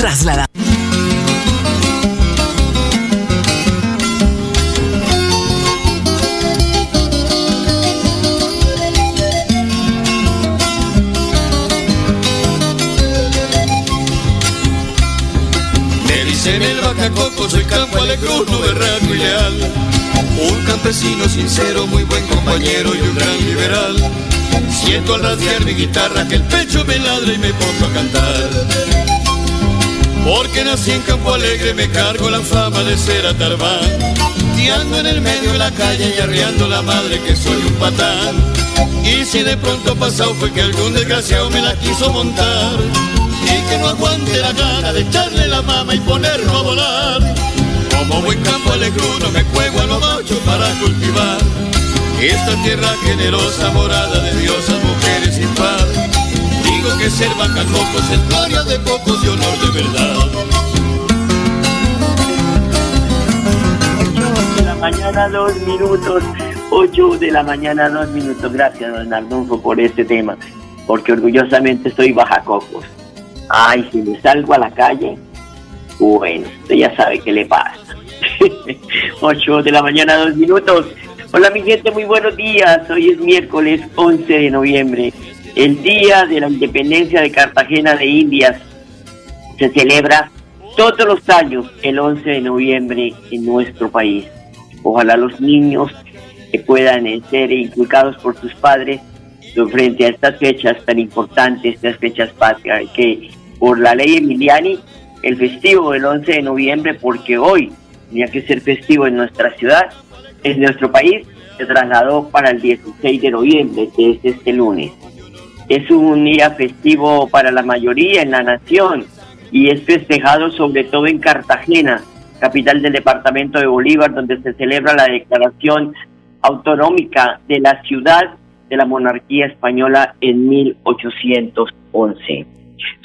trasladamos. Me dicen el bacacoco, soy campo alegruno, berraco y leal. Un campesino sincero, muy buen compañero y un gran liberal. Siento al rasguear mi guitarra que el pecho me ladra y me pongo a cantar. Porque nací en Campo Alegre, me cargo la fama de ser atarbán. Tiando en el medio de la calle y arriando la madre que soy un patán. Y si de pronto pasado fue que algún desgraciado me la quiso montar. Y que no aguante la gana de echarle la mama y ponerlo a volar. Como buen campo alegruno me juego a lo macho para cultivar. Esta tierra generosa, morada de diosas, mujeres sin par. Digo que ser bacalocos es gloria de pocos y honor de verdad. 8 de la mañana, dos minutos. 8 de la mañana, dos minutos. Gracias, don Arnulfo, por este tema. Porque orgullosamente soy bajacocos. Ay, si me salgo a la calle, bueno, usted ya sabe qué le pasa. 8 de la mañana, dos minutos. Hola, mi gente, muy buenos días. Hoy es miércoles 11 de noviembre, el día de la independencia de Cartagena de Indias. Se celebra todos los años el 11 de noviembre en nuestro país. Ojalá los niños que puedan ser inculcados por sus padres frente a estas fechas tan importantes, estas fechas patrias, que por la ley Emiliani, el festivo del 11 de noviembre, porque hoy tenía que ser festivo en nuestra ciudad, en nuestro país, se trasladó para el 16 de noviembre, que es este lunes. Es un día festivo para la mayoría en la nación y es festejado sobre todo en Cartagena, capital del departamento de Bolívar, donde se celebra la declaración autonómica de la ciudad de la monarquía española en 1811.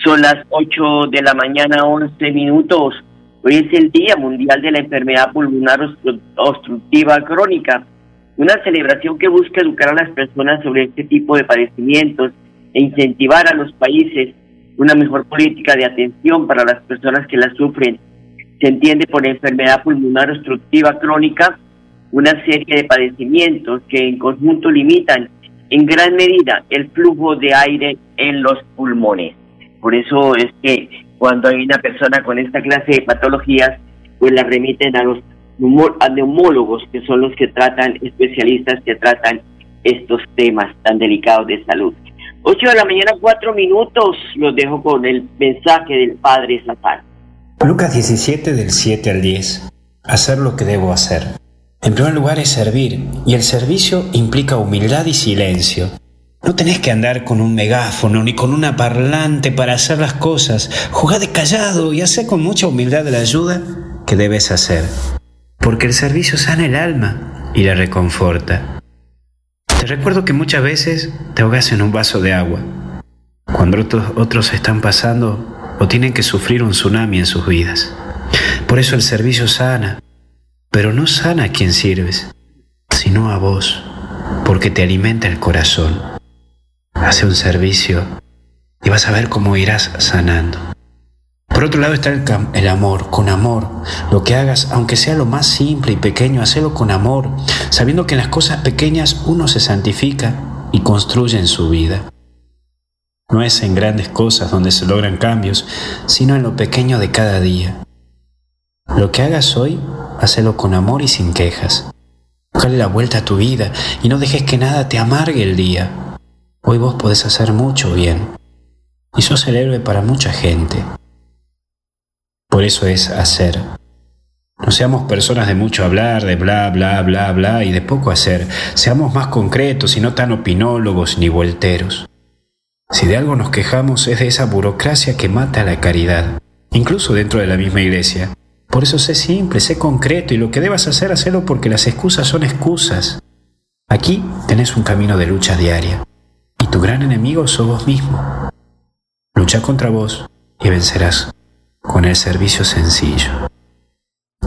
Son las 8 de la mañana, 11 minutos. Hoy es el Día Mundial de la Enfermedad Pulmonar Obstru- Obstructiva Crónica, una celebración que busca educar a las personas sobre este tipo de padecimientos e incentivar a los países una mejor política de atención para las personas que la sufren. Se entiende por enfermedad pulmonar obstructiva crónica una serie de padecimientos que en conjunto limitan en gran medida el flujo de aire en los pulmones. Por eso es que cuando hay una persona con esta clase de patologías, pues la remiten a los neumólogos, que son los que tratan, especialistas que tratan estos temas tan delicados de salud. 8 de la mañana, 4 minutos, los dejo con el mensaje del Padre Satán. Lucas 17 del 7 al 10. Hacer lo que debo hacer. En primer lugar es servir, y el servicio implica humildad y silencio. No tenés que andar con un megáfono ni con una parlante para hacer las cosas. Jugá de callado y hacé con mucha humildad la ayuda que debes hacer. Porque el servicio sana el alma y la reconforta. Te recuerdo que muchas veces te ahogas en un vaso de agua, cuando otros, otros están pasando o tienen que sufrir un tsunami en sus vidas. Por eso el servicio sana, pero no sana a quien sirves, sino a vos, porque te alimenta el corazón. Hace un servicio y vas a ver cómo irás sanando. Por otro lado está el, amor, con amor. Lo que hagas, aunque sea lo más simple y pequeño, hacelo con amor, sabiendo que en las cosas pequeñas uno se santifica y construye en su vida. No es en grandes cosas donde se logran cambios, sino en lo pequeño de cada día. Lo que hagas hoy, hacelo con amor y sin quejas. Dale la vuelta a tu vida y no dejes que nada te amargue el día. Hoy vos podés hacer mucho bien. Y sos el héroe para mucha gente. Por eso es hacer. No seamos personas de mucho hablar, de bla, bla, bla, bla y de poco hacer. Seamos más concretos y no tan opinólogos ni volteros. Si de algo nos quejamos es de esa burocracia que mata la caridad, incluso dentro de la misma iglesia. Por eso sé simple, sé concreto y lo que debas hacer, hacelo porque las excusas son excusas. Aquí tenés un camino de lucha diaria y tu gran enemigo sos vos mismo. Lucha contra vos y vencerás con el servicio sencillo.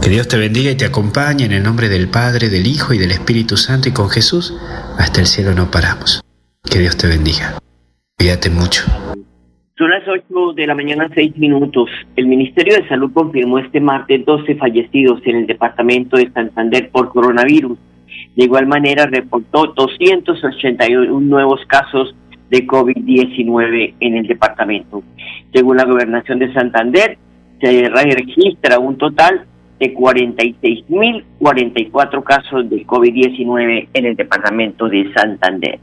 Que Dios te bendiga y te acompañe en el nombre del Padre, del Hijo y del Espíritu Santo y con Jesús hasta el cielo no paramos. Que Dios te bendiga. Cuídate mucho. Son las 8 de la mañana, 6 minutos. El Ministerio de Salud confirmó este martes 12 fallecidos en el departamento de Santander por coronavirus. De igual manera, reportó 281 nuevos casos de COVID-19 en el departamento. Según la gobernación de Santander, se registra un total de 46.044 casos de COVID-19 en el departamento de Santander.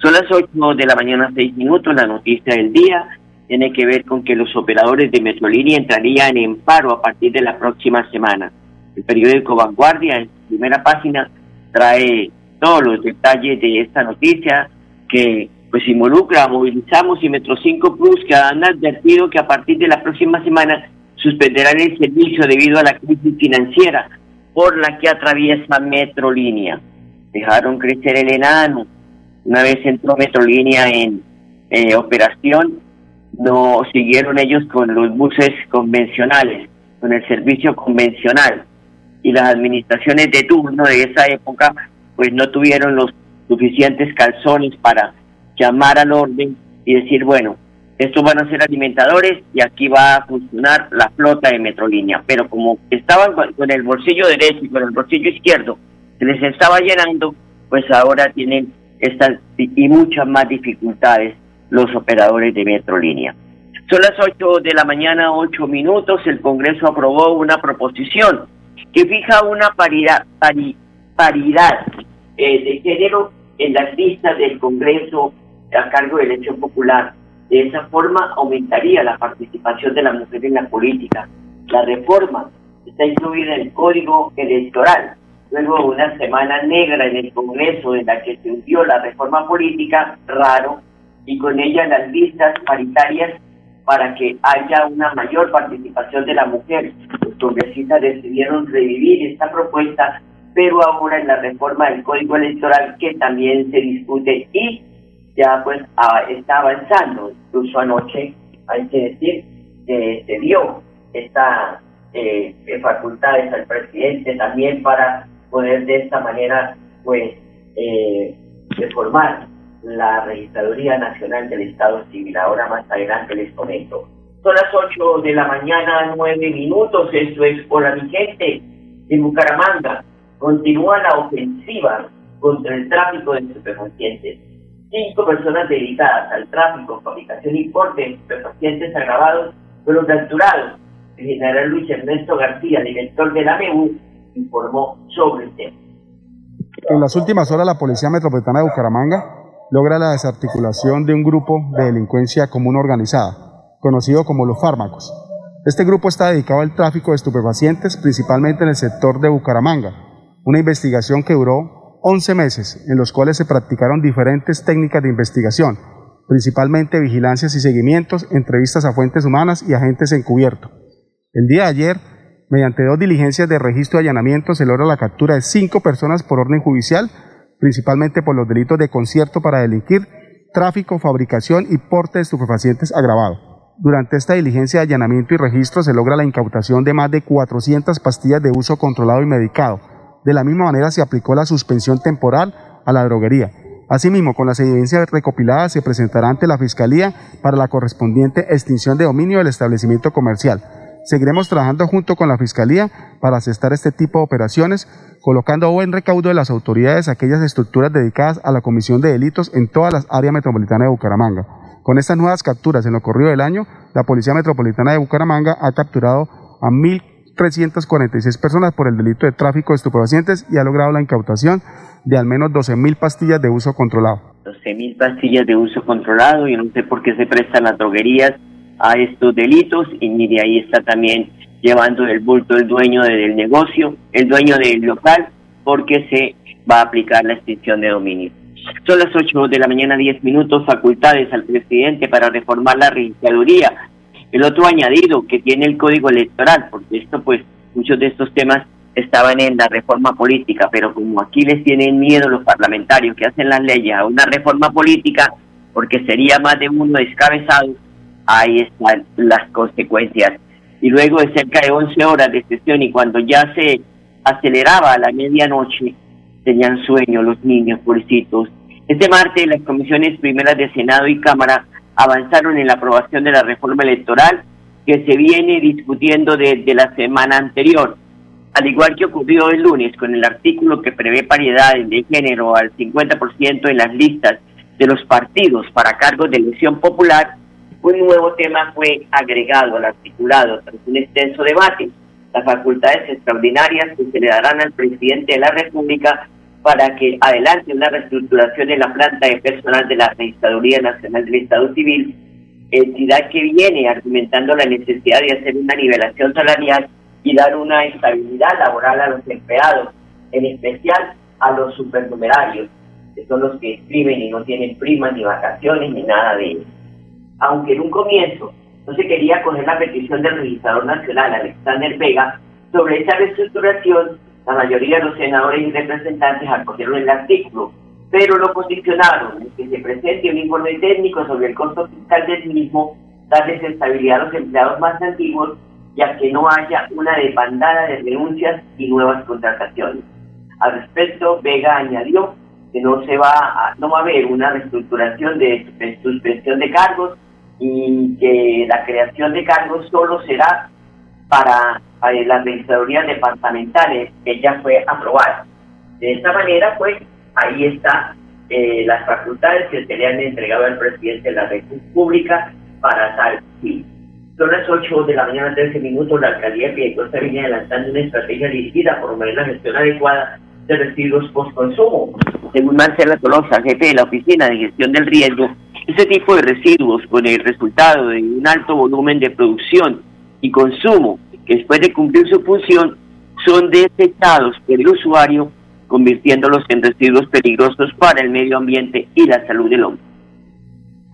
Son las 8 de la mañana, 6 minutos. La noticia del día tiene que ver con que los operadores de Metrolínea entrarían en paro a partir de la próxima semana. El periódico Vanguardia, en primera página, trae todos los detalles de esta noticia que pues involucra Movilizamos y Metro 5 Plus que han advertido que a partir de la próxima semana suspenderán el servicio debido a la crisis financiera por la que atraviesa Metrolínea. Dejaron crecer el enano. Una vez entró Metrolínea en eh, operación, no siguieron ellos con los buses convencionales, con el servicio convencional. Y las administraciones de turno de esa época, pues no tuvieron los suficientes calzones para llamar al orden y decir, bueno, estos van a ser alimentadores y aquí va a funcionar la flota de Metrolínea. Pero como estaban con el bolsillo derecho y con el bolsillo izquierdo, se les estaba llenando, pues ahora tienen estas y muchas más dificultades los operadores de Metrolínea. Son las 8 de la mañana, 8 minutos. El Congreso aprobó una proposición que fija una paridad, paridad eh, de género en las listas del Congreso a cargo de elección popular. De esa forma aumentaría la participación de la mujer en la política. La reforma está incluida en el Código Electoral. Luego de una semana negra en el Congreso en la que se hundió la reforma política, raro, y con ella las listas paritarias para que haya una mayor participación de la mujer. Los congresistas decidieron revivir esta propuesta, pero ahora en la reforma del Código Electoral que también se discute y ya pues está avanzando. Incluso anoche, hay que decir, que se dio esta eh, facultades al presidente también para poder de esta manera pues eh, reformar la Registraduría Nacional del Estado Civil. Ahora más adelante les comento. Son las 8 de la mañana, 9 minutos. Esto es Hola mi gente. En Bucaramanga continúa la ofensiva contra el tráfico de estupefacientes cinco personas dedicadas al tráfico, fabricación y porte de pacientes agravados fueron capturados. El general Luis Ernesto García, director de la MEU, informó sobre el tema. En las últimas horas, la Policía Metropolitana de Bucaramanga logra la desarticulación de un grupo de delincuencia común organizada, conocido como los fármacos. Este grupo está dedicado al tráfico de estupefacientes, principalmente en el sector de Bucaramanga, una investigación que duró 11 meses en los cuales se practicaron diferentes técnicas de investigación, principalmente vigilancias y seguimientos, entrevistas a fuentes humanas y agentes encubiertos. El día de ayer, mediante dos diligencias de registro y allanamiento, se logra la captura de cinco personas por orden judicial, principalmente por los delitos de concierto para delinquir, tráfico, fabricación y porte de estupefacientes agravado. Durante esta diligencia de allanamiento y registro se logra la incautación de más de 400 pastillas de uso controlado y medicado, de la misma manera se aplicó la suspensión temporal a la droguería. Asimismo, con las evidencias recopiladas se presentará ante la Fiscalía para la correspondiente extinción de dominio del establecimiento comercial. Seguiremos trabajando junto con la Fiscalía para asestar este tipo de operaciones, colocando buen recaudo de las autoridades aquellas estructuras dedicadas a la comisión de delitos en todas las áreas metropolitanas de Bucaramanga. Con estas nuevas capturas en lo corrido del año, la Policía Metropolitana de Bucaramanga ha capturado a 346 personas por el delito de tráfico de estupefacientes y ha logrado la incautación de al menos 12.000 pastillas de uso controlado. 12.000 pastillas de uso controlado, y no sé por qué se prestan las droguerías a estos delitos y de ahí está también llevando el bulto el dueño del negocio, el dueño del local, porque se va a aplicar la extinción de dominio. Son las 8 de la mañana, 10 minutos, facultades al presidente para reformar la registraduría. El otro añadido que tiene el código electoral, porque esto pues muchos de estos temas estaban en la reforma política, pero como aquí les tienen miedo los parlamentarios que hacen las leyes a una reforma política, porque sería más de uno descabezado, ahí están las consecuencias. Y luego de cerca de 11 horas de sesión y cuando ya se aceleraba a la medianoche, tenían sueño los niños, pobrecitos. Este martes las comisiones primeras de Senado y Cámara avanzaron en la aprobación de la reforma electoral que se viene discutiendo desde la semana anterior. Al igual que ocurrió el lunes con el artículo que prevé paridad de género al 50% en las listas de los partidos para cargos de elección popular, un nuevo tema fue agregado al articulado tras un extenso debate, las facultades extraordinarias que se le darán al presidente de la República para que adelante una reestructuración de la planta de personal de la Registraduría Nacional del Estado Civil, entidad que viene argumentando la necesidad de hacer una nivelación salarial y dar una estabilidad laboral a los empleados, en especial a los supernumerarios, que son los que escriben y no tienen primas ni vacaciones ni nada de eso. Aunque en un comienzo no se quería coger la petición del registrador nacional, Alexander Vega, sobre esa reestructuración, la mayoría de los senadores y representantes acogieron el artículo, pero lo posicionaron en que se presente un informe técnico sobre el costo fiscal del mismo, darles estabilidad a los empleados más antiguos, ya que no haya una demandada de renuncias y nuevas contrataciones. Al respecto, Vega añadió que no se va a, no va a haber una reestructuración de suspensión de cargos y que la creación de cargos solo será para las registradurías departamentales que ya fue aprobada. De esta manera, pues, ahí está eh, las facultades que se le han entregado al presidente de la República para tal fin. Son las 8 de la mañana, 13 minutos, la alcaldía de Piedecuesta viene adelantando una estrategia dirigida por promover gestión adecuada de residuos post-consumo. Según Marcela Tolosa, jefe de la Oficina de Gestión del Riesgo, este tipo de residuos con el resultado de un alto volumen de producción y consumo que después de cumplir su función son desechados por el usuario, convirtiéndolos en residuos peligrosos para el medio ambiente y la salud del hombre.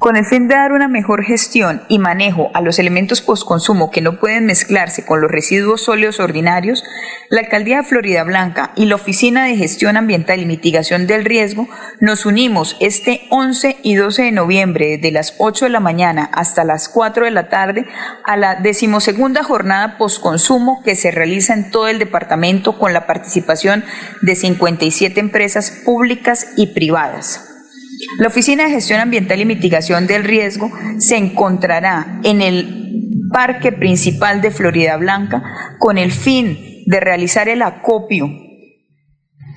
Con el fin de dar una mejor gestión y manejo a los elementos postconsumo que no pueden mezclarse con los residuos sólidos ordinarios, la Alcaldía de Florida Blanca y la Oficina de Gestión Ambiental y Mitigación del Riesgo nos unimos este 11 y 12 de noviembre de las 8 de la mañana hasta las 4 de la tarde a la decimosegunda jornada postconsumo que se realiza en todo el departamento con la participación de 57 empresas públicas y privadas. La Oficina de Gestión Ambiental y Mitigación del Riesgo se encontrará en el Parque Principal de Florida Blanca con el fin de realizar el acopio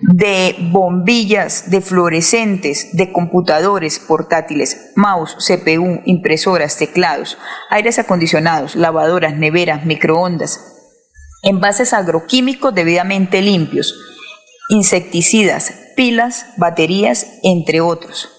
de bombillas, de fluorescentes, de computadores portátiles, mouse, CPU, impresoras, teclados, aires acondicionados, lavadoras, neveras, microondas, envases agroquímicos debidamente limpios, insecticidas, pilas, baterías, entre otros.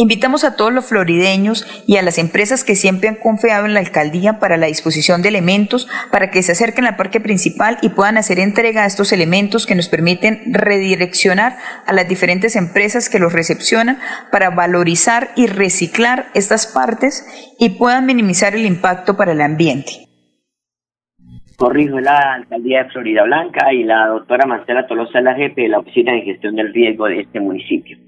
Invitamos a todos los florideños y a las empresas que siempre han confiado en la alcaldía para la disposición de elementos para que se acerquen al parque principal y puedan hacer entrega a estos elementos que nos permiten redireccionar a las diferentes empresas que los recepcionan para valorizar y reciclar estas partes y puedan minimizar el impacto para el ambiente corrijo la alcaldía de Florida Blanca y la doctora Marcela Tolosa, la jefe de la Oficina de Gestión del Riesgo de este municipio.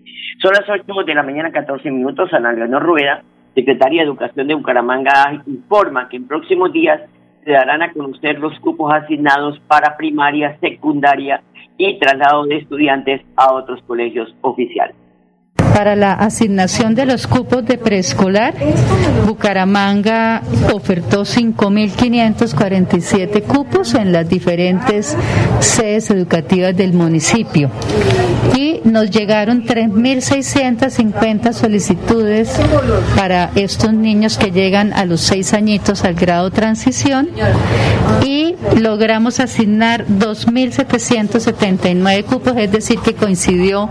Son las 8 de la mañana, 14 minutos. Ana Leonor Rueda, secretaria de Educación de Bucaramanga, informa que en próximos días se darán a conocer los cupos asignados para primaria, secundaria y traslado de estudiantes a otros colegios oficiales. Para la asignación de los cupos de preescolar, Bucaramanga ofertó 5.547 cupos en las diferentes sedes educativas del municipio. Y nos llegaron 3.650 solicitudes para estos niños que llegan a los seis añitos al grado transición. Y logramos asignar 2.779 cupos, es decir, que coincidió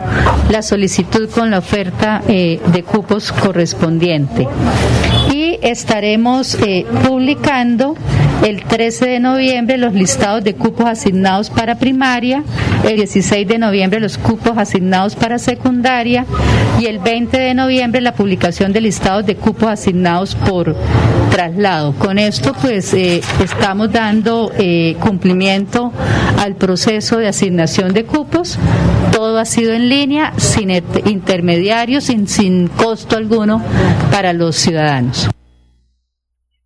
la solicitud con la oferta eh, de cupos correspondiente. Y estaremos eh, publicando el 13 de noviembre los listados de cupos asignados para primaria, el 16 de noviembre los cupos asignados para secundaria y el 20 de noviembre la publicación de listados de cupos asignados por traslado. Con esto pues eh, estamos dando cumplimiento al proceso de asignación de cupos. Todo ha sido en línea, sin intermediarios, sin, sin costo alguno para los ciudadanos.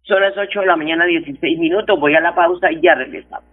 Son las 8 de la mañana, 16 minutos. Voy a la pausa y ya regresamos.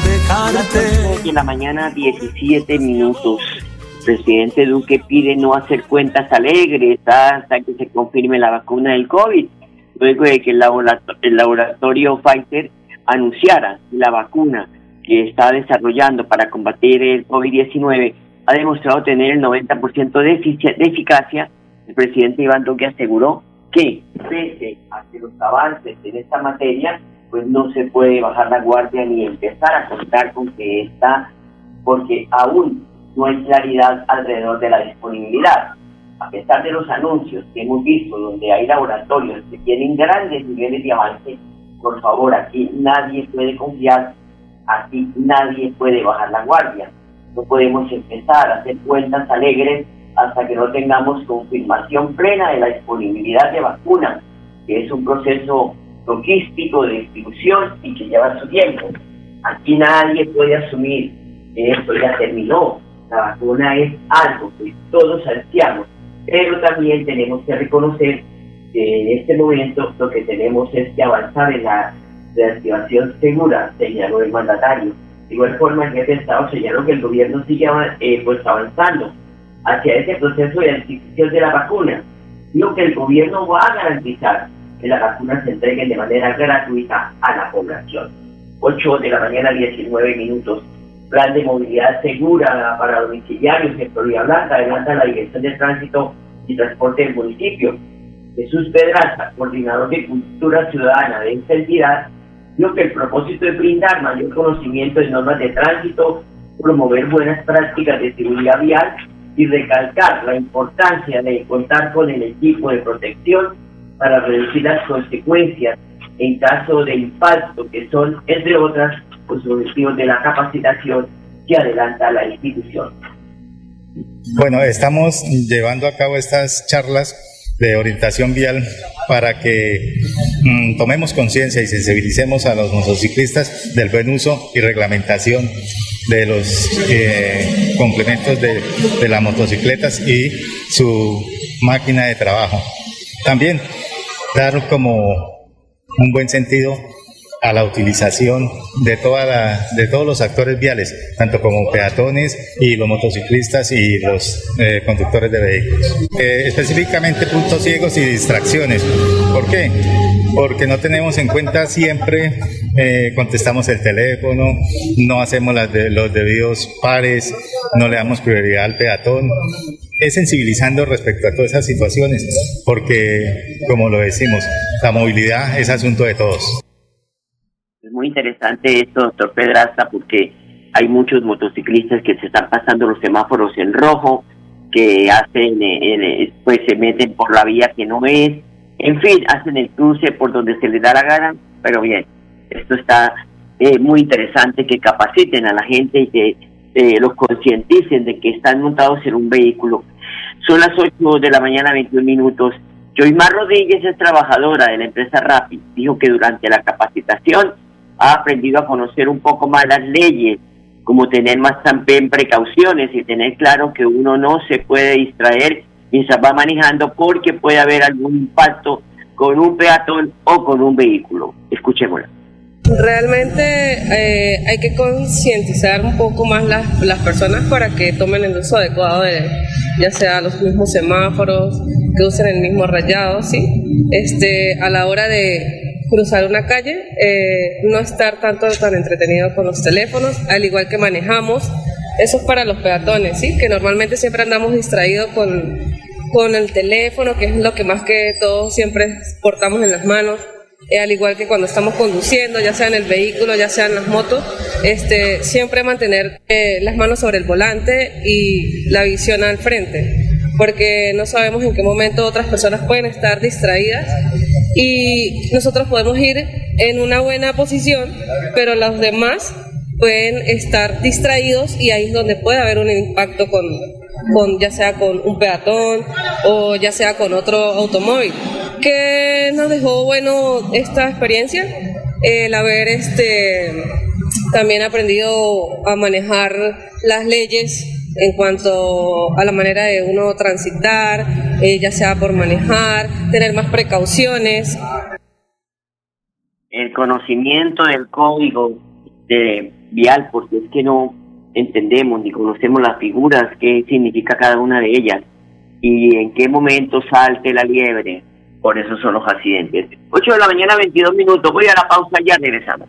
Dejarte. En la mañana 17 minutos. presidente Duque pide no hacer cuentas alegres hasta que se confirme la vacuna del COVID, luego de que el laboratorio, Pfizer anunciara la vacuna que está desarrollando para combatir el COVID-19 ha demostrado tener el 90% de, de eficacia. El presidente Iván Duque aseguró que pese a los avances en esta materia, pues no se puede bajar la guardia ni empezar a contar con que está, porque aún no hay claridad alrededor de la disponibilidad. A pesar de los anuncios que hemos visto donde hay laboratorios que tienen grandes niveles de avance, por favor, aquí nadie puede confiar, aquí nadie puede bajar la guardia. No podemos empezar a hacer cuentas alegres hasta que no tengamos confirmación plena de la disponibilidad de vacunas, que es un proceso logístico de distribución y que lleva su tiempo. Aquí nadie puede asumir que esto ya terminó. La vacuna es algo que todos ansiamos, pero también tenemos que reconocer que en este momento lo que tenemos es que avanzar en la reactivación segura, señaló el mandatario. De igual forma, el jefe de Estado señaló que el gobierno sigue eh, pues avanzando hacia ese proceso de adquisición de la vacuna. Digo que el gobierno va a garantizar que las vacunas se entreguen de manera gratuita a la población. 8 de la mañana, 19 minutos. Plan de movilidad segura para domiciliarios en Florida Blanca adelanta la Dirección de Tránsito y Transporte del municipio. Jesús Pedraza, coordinador de Cultura Ciudadana de esta entidad, dijo que el propósito es brindar mayor conocimiento de normas de tránsito, promover buenas prácticas de seguridad vial y recalcar la importancia de contar con el equipo de protección para reducir las consecuencias en caso de impacto, que son, entre otras, los objetivos de la capacitación que adelanta la institución. Bueno, estamos llevando a cabo estas charlas de orientación vial para que mm, tomemos conciencia y sensibilicemos a los motociclistas del buen uso y reglamentación de los eh, complementos de, de las motocicletas y su máquina de trabajo. También dar como un buen sentido a la utilización de, toda de todos los actores viales, tanto como peatones y los motociclistas y los eh, conductores de vehículos. Eh, específicamente puntos ciegos y distracciones. ¿Por qué? Porque no tenemos en cuenta siempre, eh, contestamos el teléfono, no hacemos las de, los debidos pares, no le damos prioridad al peatón es sensibilizando respecto a todas esas situaciones, porque, como lo decimos, la movilidad es asunto de todos muy interesante esto, doctor Pedraza, porque hay muchos motociclistas que se están pasando los semáforos en rojo que hacen, eh, eh, pues se meten por la vía que no es, en fin, hacen el cruce por donde se les da la gana, pero bien, esto está eh, muy interesante que capaciten a la gente y que los concienticen de que están montados en un vehículo. Son las 8 de la mañana, 21 minutos. Joymar Rodríguez es trabajadora de la empresa Rapid. Dijo que durante la capacitación ha aprendido a conocer un poco más las leyes, como tener más también precauciones y tener claro que uno no se puede distraer mientras va manejando porque puede haber algún impacto con un peatón o con un vehículo. Escuchémosla. Realmente eh, hay que concientizar un poco más las, las personas para que tomen el uso adecuado de ya sea los mismos semáforos, que usen el mismo rayado, ¿sí? Este, a la hora de cruzar una calle, eh, no estar tanto tan entretenido con los teléfonos, al igual que manejamos. Eso es para los peatones, ¿sí? Que normalmente siempre andamos distraídos con, con el teléfono, que es lo que más que todos siempre portamos en las manos. Eh, al igual que cuando estamos conduciendo, ya sea en el vehículo, ya sea en las motos, este, siempre mantener eh, las manos sobre el volante y la visión al frente, porque no sabemos en qué momento otras personas pueden estar distraídas y nosotros podemos ir en una buena posición, pero los demás pueden estar distraídos y ahí es donde puede haber un impacto con, con ya sea con un peatón o ya sea con otro automóvil. ¿Qué nos dejó bueno esta experiencia? El haber este también aprendido a manejar las leyes en cuanto a la manera de uno transitar, eh, ya sea por manejar, tener más precauciones. El conocimiento del código de vial, porque es que no entendemos ni conocemos las figuras, qué significa cada una de ellas y en qué momento salte la liebre. Por eso son los accidentes. 8 de la mañana, 22 minutos. Voy a la pausa, ya regresamos.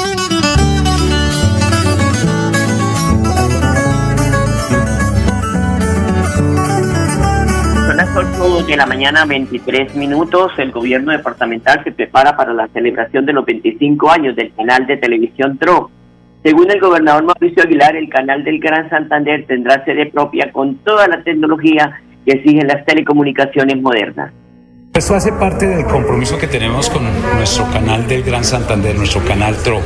De la mañana, 23 minutos. El gobierno departamental se prepara para la celebración de los 25 años del canal de televisión TRO. Según el gobernador Mauricio Aguilar, el canal del Gran Santander tendrá sede propia con toda la tecnología que exigen las telecomunicaciones modernas. Esto hace parte del compromiso que tenemos con nuestro canal del Gran Santander, nuestro canal TRO.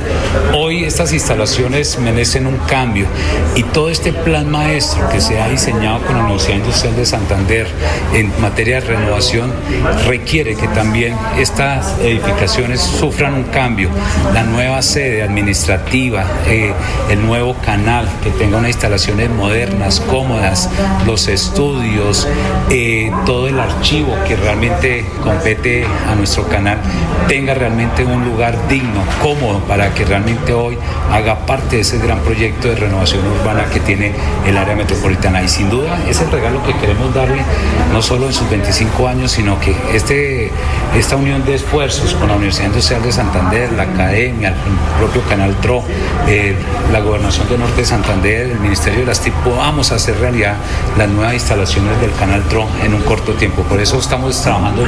Hoy estas instalaciones merecen un cambio y todo este plan maestro que se ha diseñado con la Universidad Industrial de Santander en materia de renovación requiere que también estas edificaciones sufran un cambio. La nueva sede administrativa, eh, el nuevo canal que tenga unas instalaciones modernas, cómodas, los estudios, eh, todo el archivo que realmente compete a nuestro canal tenga realmente un lugar digno, cómodo, para que realmente hoy haga parte de ese gran proyecto de renovación urbana que tiene el área metropolitana. Y sin duda es el regalo que queremos darle, no solo en sus 25 años, sino que este, esta unión de esfuerzos con la Universidad Industrial de Santander, la Academia, el propio Canal TRO, eh, la Gobernación de Norte de Santander, el Ministerio de las TIC, podamos hacer realidad las nuevas instalaciones del Canal TRO en un corto tiempo. Por eso estamos trabajando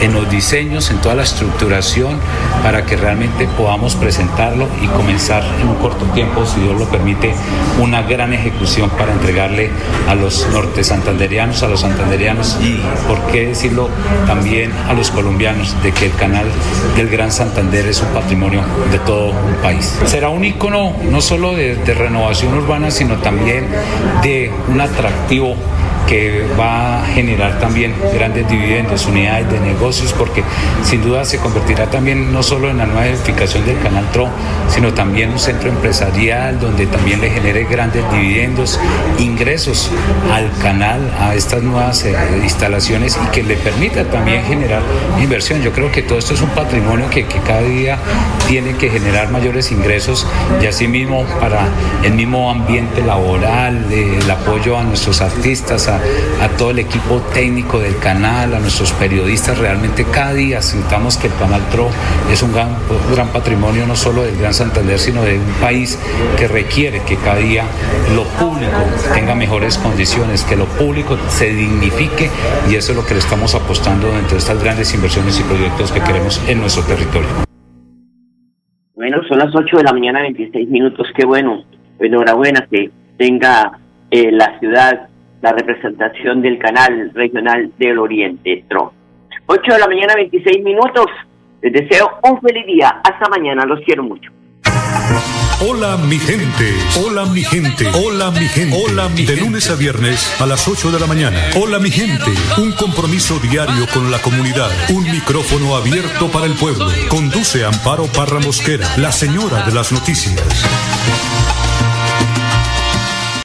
en los diseños, en toda la estructuración, para que realmente podamos presentarlo y comenzar en un corto tiempo, si Dios lo permite, una gran ejecución para entregarle a los norte santanderianos, a los santanderianos y, por qué decirlo, también a los colombianos, de que el canal del Gran Santander es un patrimonio de todo un país. Será un icono no solo de, de renovación urbana, sino también de un atractivo que va a generar también grandes dividendos, unidades de negocios, porque sin duda se convertirá también no solo en la nueva edificación del Canal TRO, sino también un centro empresarial donde también le genere grandes dividendos, ingresos al canal, a estas nuevas eh, instalaciones y que le permita también generar inversión. Yo creo que todo esto es un patrimonio que, cada día tiene que generar mayores ingresos y asimismo para el mismo ambiente laboral, el apoyo a nuestros artistas, a, a todo el equipo técnico del canal, a nuestros periodistas. Realmente cada día sintamos que el Canal TRO es un gran, patrimonio no solo del Gran Santander, sino de un país que requiere que cada día lo público tenga mejores condiciones, que lo público se dignifique y eso es lo que le estamos apostando dentro de estas grandes inversiones y proyectos que queremos en nuestro territorio. Bueno, son las 8 de la mañana, 26 minutos. Qué bueno. Enhorabuena que tenga eh, la ciudad la representación del canal regional del Oriente TRO. 8 de la mañana, 26 minutos. Les deseo un feliz día. Hasta mañana. Los quiero mucho. Hola mi gente, hola mi gente, hola mi gente, hola mi De lunes a viernes a las 8 de la mañana. Hola mi gente, un compromiso diario con la comunidad, un micrófono abierto para el pueblo. Conduce Amparo Parra Mosquera, la señora de las noticias.